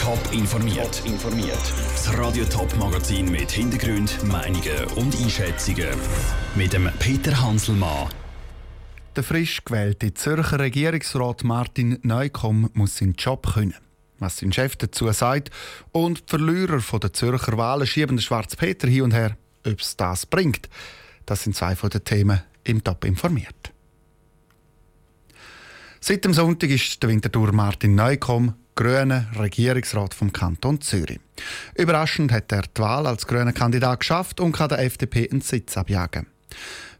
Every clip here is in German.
Top informiert. informiert. Das Radio Top Magazin mit Hintergrund, Meinungen und Einschätzungen mit dem Peter Hanselmann. Der frisch gewählte Zürcher Regierungsrat Martin Neukomm muss seinen Job können. Was sein Chef dazu sagt und die Verlierer von der Zürcher Wahlen schieben den Schwarz Peter hin und her, ob es das bringt. Das sind zwei von den Themen im Top informiert. Seit dem Sonntag ist der Winterthur Martin Neukomm grüner Regierungsrat vom Kanton Zürich. Überraschend hat er die Wahl als grüner Kandidat geschafft und kann der FDP einen Sitz abjagen.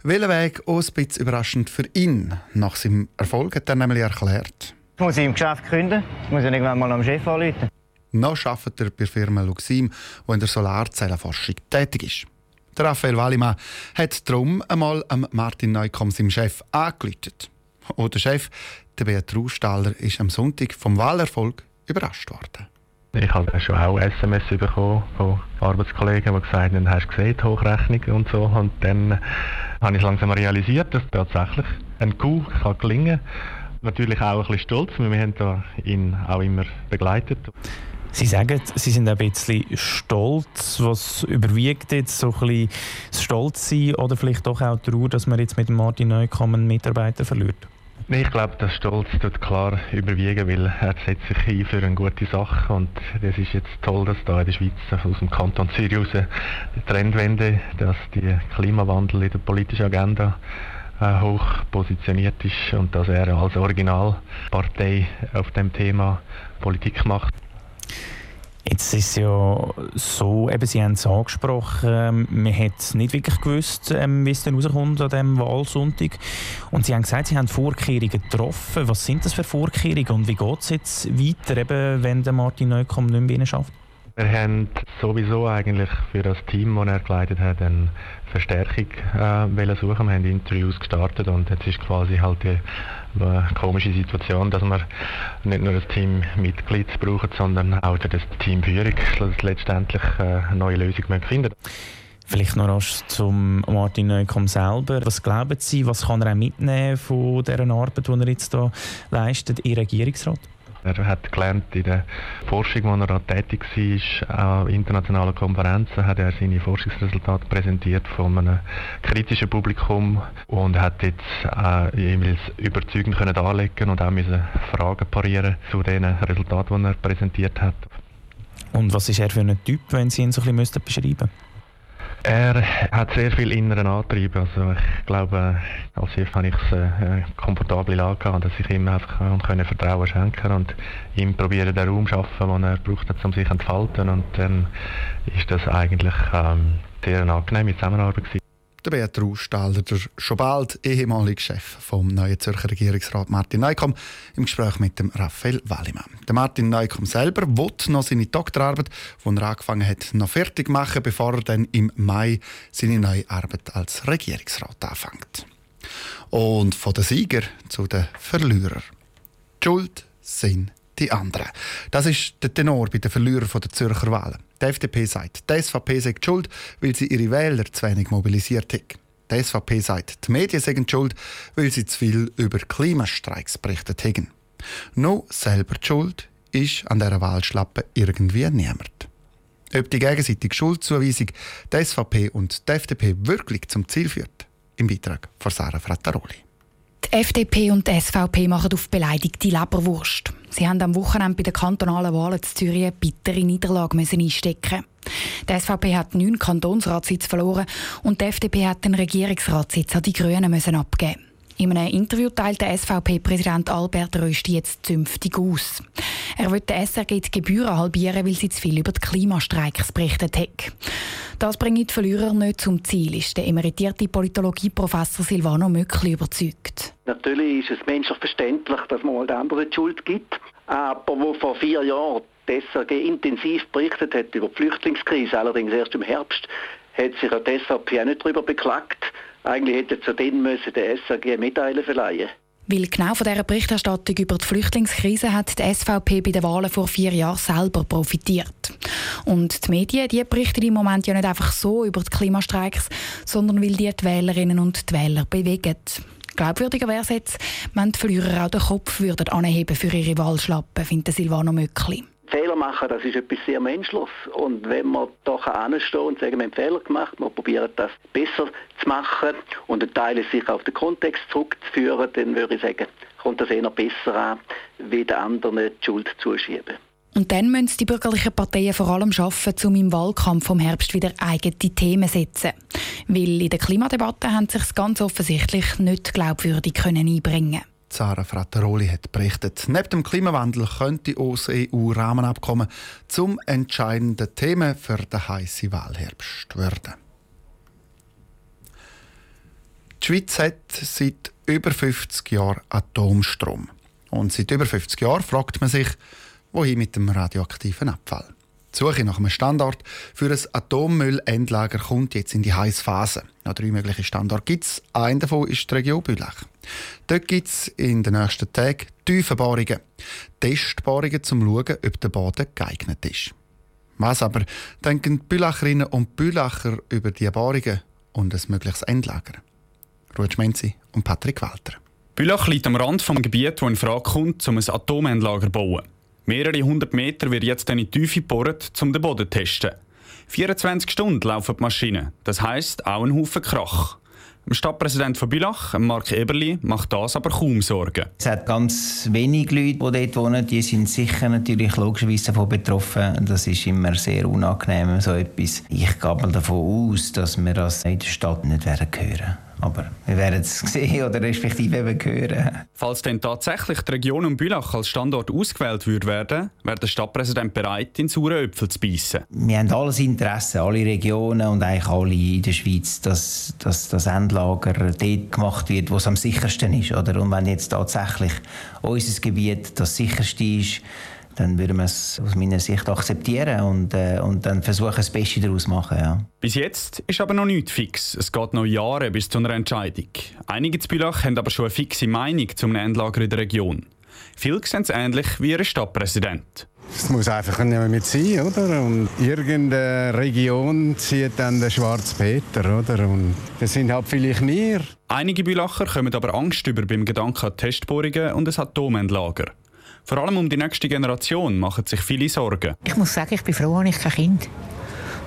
Welchen Weg auch ein bisschen überraschend für ihn. Nach seinem Erfolg hat er nämlich erklärt. Ich muss im Geschäft künden. Ich muss irgendwann mal am Chef anrufen. Noch arbeitet er bei der Firma Luxim, die in der Solarzellenforschung tätig ist. Der Raphael Wallimann hat darum einmal Martin Neukomm, seinem Chef, angeläutet. Und der Chef, der Beat Staller, ist am Sonntag vom Wahlerfolg überrascht worden. Ich habe schon auch SMS bekommen von Arbeitskollegen, die gesagt haben, hast du gesehen, die Hochrechnung und so. Und dann habe ich langsam realisiert, dass tatsächlich ein Coup kann gelingen kann. Natürlich auch ein bisschen stolz, weil wir haben ihn auch immer begleitet. Sie sagen, Sie sind ein bisschen stolz. Was überwiegt jetzt so ein bisschen das Stolzsein oder vielleicht doch auch die Ruhe, dass man jetzt mit Martin Neukomm einen Mitarbeiter verliert? Nee, ich glaube, das Stolz tut klar überwiegen, weil er setzt sich ein für eine gute Sache und das ist jetzt toll, dass da in der Schweiz aus dem Kanton Zürich die Trendwende, dass die Klimawandel in der politischen Agenda äh, hoch positioniert ist und dass er als Originalpartei auf dem Thema Politik macht. Jetzt ist ja so, eben, Sie haben es angesprochen, man hat nicht wirklich gewusst, ähm, wie es dann rauskommt an diesem Wahlsonntag. Und Sie haben gesagt, Sie haben Vorkehrungen getroffen. Was sind das für Vorkehrungen und wie geht es jetzt weiter, eben, wenn der Martin Neukomm nicht mehr schafft? Wir haben sowieso eigentlich für das Team, das er geleitet hat, eine Verstärkung äh, suchen. Wir haben Interviews gestartet und jetzt ist quasi halt die eine komische Situation, dass wir nicht nur das Teammitglied brauchen, sondern auch das Teamführung letztendlich äh, eine neue Lösung finden Vielleicht noch rasch zum Martin Neukomm selber. Was glauben Sie, was kann er auch mitnehmen von dieser Arbeit, die er jetzt hier leistet, Ihr Regierungsrat? Er hat gelernt in der Forschung, wo er tätig war, an internationalen Konferenzen, hat er seine Forschungsresultate präsentiert von einem kritischen Publikum und hat jetzt äh, jeweils überzeugend können darlegen und auch müssen Fragen parieren zu den Resultaten, die er präsentiert hat. Und was ist er für ein Typ, wenn Sie ihn so ein bisschen beschreiben müssten? Er hat sehr viel inneren Antrieb. Also ich glaube, als Chef habe ich eine komfortable Lage gehabt, dass ich ihm einfach können Vertrauen schenken und ihm probieren den Raum schaffen, den er braucht, um sich zu entfalten. Und dann ist das eigentlich ähm, sehr eine angenehme Zusammenarbeit gewesen. Der Beat Rustaller, der schon bald ehemalige Chef vom neuen Zürcher Regierungsrat Martin Neukomm, im Gespräch mit dem Raphael Wallimann. Der Martin Neukomm selber will noch seine Doktorarbeit, die er angefangen hat, noch fertig machen, bevor er dann im Mai seine neue Arbeit als Regierungsrat anfängt. Und von den Sieger zu den Verlierern. Die Schuld sind die anderen. Das ist der Tenor bei den Verlierern der Zürcher Wahlen. Die FDP sagt, die SVP sei schuld, weil sie ihre Wähler zu wenig mobilisiert hat. Die SVP sagt, die Medien seien schuld, weil sie zu viel über Klimastreiks berichtet haben. Nur selber die Schuld ist an dieser Wahlschlappe irgendwie niemand. Ob die gegenseitige Schuldzuweisung die SVP und die FDP wirklich zum Ziel führt, im Beitrag von Sarah Frattaroli. Die FDP und die SVP machen auf beleidigte Leberwurst. Sie haben am Wochenende bei den kantonalen Wahlen zu Zürich eine bittere Niederlage einstecken. Die SVP hat neun Kantonsratssitze verloren und die FDP hat den Regierungsratssitz an die Grünen müssen abgeben. In einem Interview teilt der SVP-Präsident Albert Rösti jetzt zünftig aus. Er will der SRG die Gebühren halbieren, weil sie zu viel über die Klimastreiks berichtet hat. Das bringt die Verlierer nicht zum Ziel, ist der emeritierte Politologieprofessor Silvano Möckli überzeugt. Natürlich ist es menschlich verständlich, dass man den anderen die Schuld gibt. Aber wo vor vier Jahren die SRG intensiv berichtet hat über die Flüchtlingskrise, allerdings erst im Herbst, hat sich die SVP auch nicht darüber beklagt. Eigentlich hätte zu denen müssen der SAG eine Medaille verleihen weil genau von dieser Berichterstattung über die Flüchtlingskrise hat die SVP bei den Wahlen vor vier Jahren selber profitiert. Und die Medien die berichten im Moment ja nicht einfach so über die Klimastreiks, sondern weil die die Wählerinnen und die Wähler bewegen. Glaubwürdiger wäre es jetzt, wenn die Verlierer auch den Kopf würden anheben für ihre Wahlschlappen, findet Silvano Möckli. Machen, das ist etwas sehr Menschliches. Und wenn man da anstehen und sagen, wir haben Fehler gemacht, wir probieren das besser zu machen und ein Teil sich auf den Kontext zurückzuführen, dann würde ich sagen, kommt das eher besser an, wie den anderen die Schuld zuschieben. Und dann müssen die bürgerlichen Parteien vor allem schaffen, um im Wahlkampf vom Herbst wieder eigene Themen zu setzen. Weil in der Klimadebatte haben sich ganz offensichtlich nicht glaubwürdig können einbringen Sarah Frattaroli hat berichtet. Neben dem Klimawandel könnte das EU-Rahmenabkommen zum entscheidenden Thema für den heißen Wahlherbst werden. Die Schweiz hat seit über 50 Jahren Atomstrom. Und seit über 50 Jahren fragt man sich, wohin mit dem radioaktiven Abfall. Die Suche nach einem Standort für ein Atommüllendlager kommt jetzt in die heiße Phase. Noch drei mögliche Standorte gibt es. Einer davon ist die Region Bülach. Dort gibt es in den nächsten Tagen Tiefenbohrungen. Testbohrungen, um zu schauen, ob der Boden geeignet ist. Was aber denken die Bülacherinnen und Bülacher über die Bohrungen und ein mögliches Endlager? Ruud Schmenzi und Patrick Walter. Bülach liegt am Rand des Gebiets, das in Frage kommt, um ein Atomendlager zu bauen. Mehrere hundert Meter wird jetzt in die Tiefe gebohrt, um den Boden zu testen. 24 Stunden laufen die Maschinen. Das heisst auch ein Haufen Krach. Dem Stadtpräsident von Bülach, Mark Eberli, macht das aber kaum Sorgen. Es hat ganz wenige Leute, die dort wohnen, die sind sicher natürlich logischerweise davon betroffen. Das ist immer sehr unangenehm, so etwas. Ich gehe mal davon aus, dass wir das in der Stadt nicht hören werden. Aber wir werden es sehen oder respektive eben hören. Falls denn tatsächlich die Region um Bülach als Standort ausgewählt wird werden, wäre der Stadtpräsident bereit, in sauren Äpfel zu beißen. Wir haben alles Interesse, alle Regionen und eigentlich alle in der Schweiz, dass, dass das Endlager dort gemacht wird, wo es am sichersten ist. Oder? Und wenn jetzt tatsächlich unser Gebiet das sicherste ist, dann würden wir es aus meiner Sicht akzeptieren und, äh, und dann versuchen, das Beste daraus zu machen. Ja. Bis jetzt ist aber noch nichts fix. Es geht noch Jahre bis zu einer Entscheidung. Einige zu Bülach haben aber schon eine fixe Meinung zum Endlager in der Region. Viele sehen es ähnlich wie ihr Stadtpräsident. Es muss einfach nicht mit sein, oder? Und irgendeine Region zieht dann den Schwarz Peter, oder? Und das sind halt vielleicht wir. Einige Bülacher kommen aber Angst über beim Gedanken an Testbohrungen und ein Atomendlager. Vor allem um die nächste Generation machen sich viele Sorgen. Ich muss sagen, ich bin froh, habe ich kein Kind.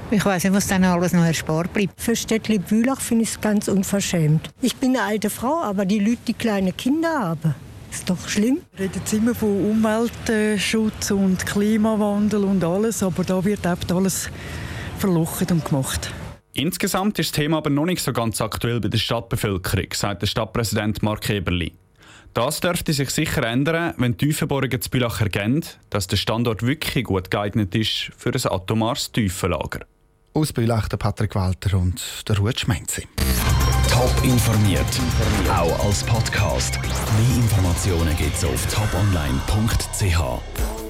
Ich weiß nicht, was dann alles noch erspart bleibt. Für Städtli Bülach finde ich es ganz unverschämt. Ich bin eine alte Frau, aber die Leute, die kleine Kinder haben, ist doch schlimm. Wir reden immer von Umweltschutz und Klimawandel und alles, aber da wird eben alles verlocht und gemacht. Insgesamt ist das Thema aber noch nicht so ganz aktuell bei der Stadtbevölkerung, sagt der Stadtpräsident Mark Eberli. Das dürfte sich sicher ändern, wenn die Tiefenborgen zu Bülach erkennen, dass der Standort wirklich gut geeignet ist für ein atomares Tiefenlager. Aus Bülach der Patrick Walter und der Ruud Schmenzi. Top informiert, auch als Podcast. Mehr Informationen gibt es auf toponline.ch.